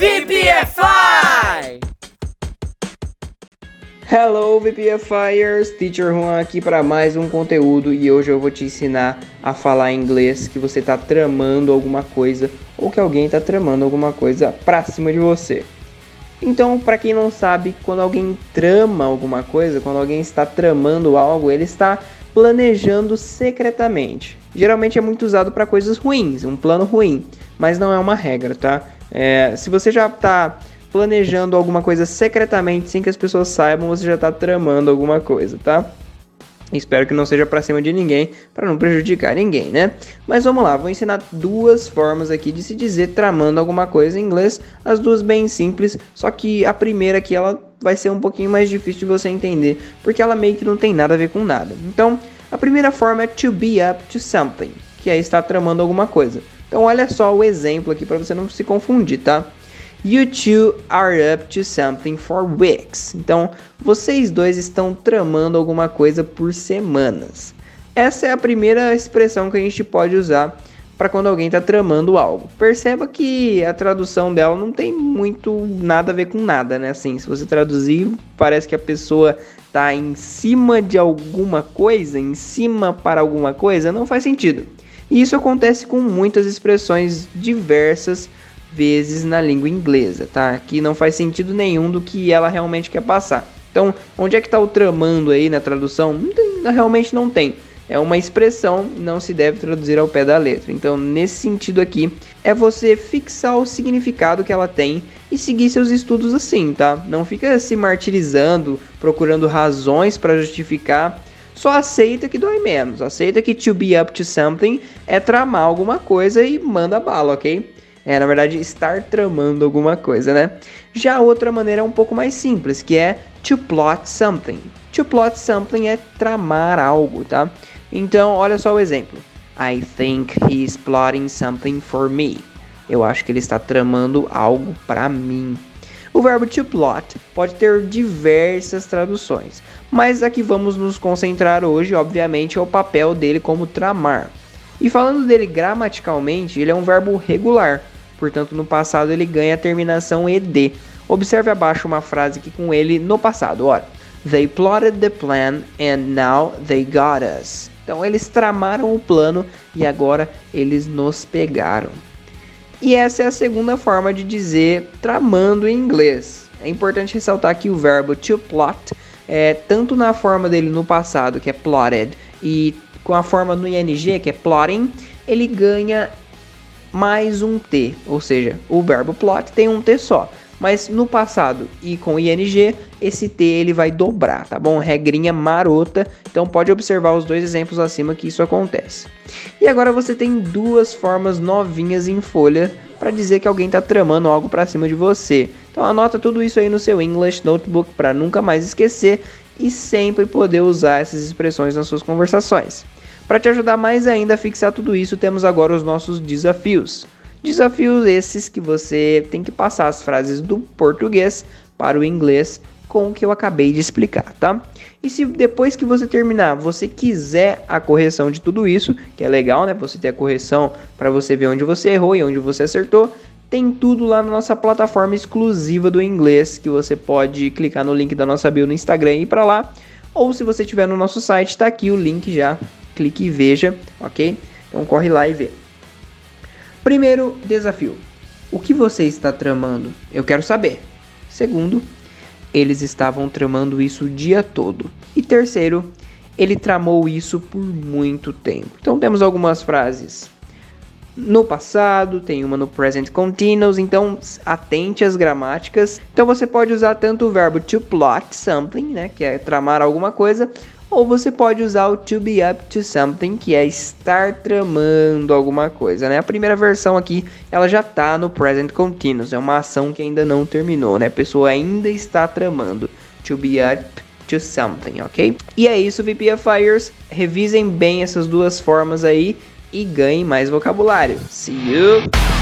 VPFI! Hello VPFires, Teacher Juan aqui para mais um conteúdo e hoje eu vou te ensinar a falar inglês que você está tramando alguma coisa ou que alguém está tramando alguma coisa pra cima de você. Então, para quem não sabe, quando alguém trama alguma coisa, quando alguém está tramando algo, ele está planejando secretamente. Geralmente é muito usado para coisas ruins, um plano ruim, mas não é uma regra, tá? É, se você já está planejando alguma coisa secretamente sem que as pessoas saibam, você já está tramando alguma coisa, tá? Espero que não seja para cima de ninguém, para não prejudicar ninguém, né? Mas vamos lá, vou ensinar duas formas aqui de se dizer tramando alguma coisa em inglês, as duas bem simples, só que a primeira aqui ela vai ser um pouquinho mais difícil de você entender, porque ela meio que não tem nada a ver com nada. Então, a primeira forma é to be up to something, que é estar tramando alguma coisa. Então, olha só o exemplo aqui para você não se confundir, tá? You two are up to something for weeks. Então, vocês dois estão tramando alguma coisa por semanas. Essa é a primeira expressão que a gente pode usar para quando alguém está tramando algo. Perceba que a tradução dela não tem muito nada a ver com nada, né? Assim, se você traduzir, parece que a pessoa está em cima de alguma coisa, em cima para alguma coisa, não faz sentido. E isso acontece com muitas expressões diversas vezes na língua inglesa, tá? Que não faz sentido nenhum do que ela realmente quer passar. Então, onde é que está o tramando aí na tradução? Realmente não tem. É uma expressão, não se deve traduzir ao pé da letra. Então, nesse sentido aqui, é você fixar o significado que ela tem e seguir seus estudos assim, tá? Não fica se martirizando, procurando razões para justificar. Só aceita que dói menos. Aceita que to be up to something é tramar alguma coisa e manda bala, ok? É, na verdade, estar tramando alguma coisa, né? Já outra maneira é um pouco mais simples, que é to plot something. To plot something é tramar algo, tá? Então, olha só o exemplo. I think he's plotting something for me. Eu acho que ele está tramando algo para mim. O verbo to plot pode ter diversas traduções, mas aqui vamos nos concentrar hoje, obviamente, é o papel dele como tramar. E falando dele gramaticalmente, ele é um verbo regular, portanto, no passado ele ganha a terminação ed. Observe abaixo uma frase aqui com ele no passado. They plotted the plan and now they got us. Então eles tramaram o plano e agora eles nos pegaram. E essa é a segunda forma de dizer tramando em inglês. É importante ressaltar que o verbo to plot é tanto na forma dele no passado, que é plotted, e com a forma no ing, que é plotting, ele ganha mais um T, ou seja, o verbo plot tem um T só. Mas no passado e com ing, esse T ele vai dobrar, tá bom? Regrinha marota. Então pode observar os dois exemplos acima que isso acontece. E agora você tem duas formas novinhas em folha para dizer que alguém está tramando algo para cima de você. Então anota tudo isso aí no seu English Notebook para nunca mais esquecer e sempre poder usar essas expressões nas suas conversações. Para te ajudar mais ainda a fixar tudo isso, temos agora os nossos desafios. Desafios esses que você tem que passar as frases do português para o inglês com o que eu acabei de explicar, tá? E se depois que você terminar, você quiser a correção de tudo isso, que é legal, né? Você ter a correção para você ver onde você errou e onde você acertou, tem tudo lá na nossa plataforma exclusiva do inglês, que você pode clicar no link da nossa bio no Instagram e ir para lá. Ou se você estiver no nosso site, está aqui o link já clique e veja, ok? Então corre lá e vê. Primeiro desafio: o que você está tramando? Eu quero saber. Segundo, eles estavam tramando isso o dia todo. E terceiro, ele tramou isso por muito tempo. Então temos algumas frases no passado, tem uma no present continuous, então atente às gramáticas. Então você pode usar tanto o verbo to plot something, né, que é tramar alguma coisa, ou você pode usar o to be up to something, que é estar tramando alguma coisa, né? A primeira versão aqui, ela já tá no present continuous, é uma ação que ainda não terminou, né? A pessoa ainda está tramando. To be up to something, ok? E é isso, VPFires. Revisem bem essas duas formas aí e ganhem mais vocabulário. See you!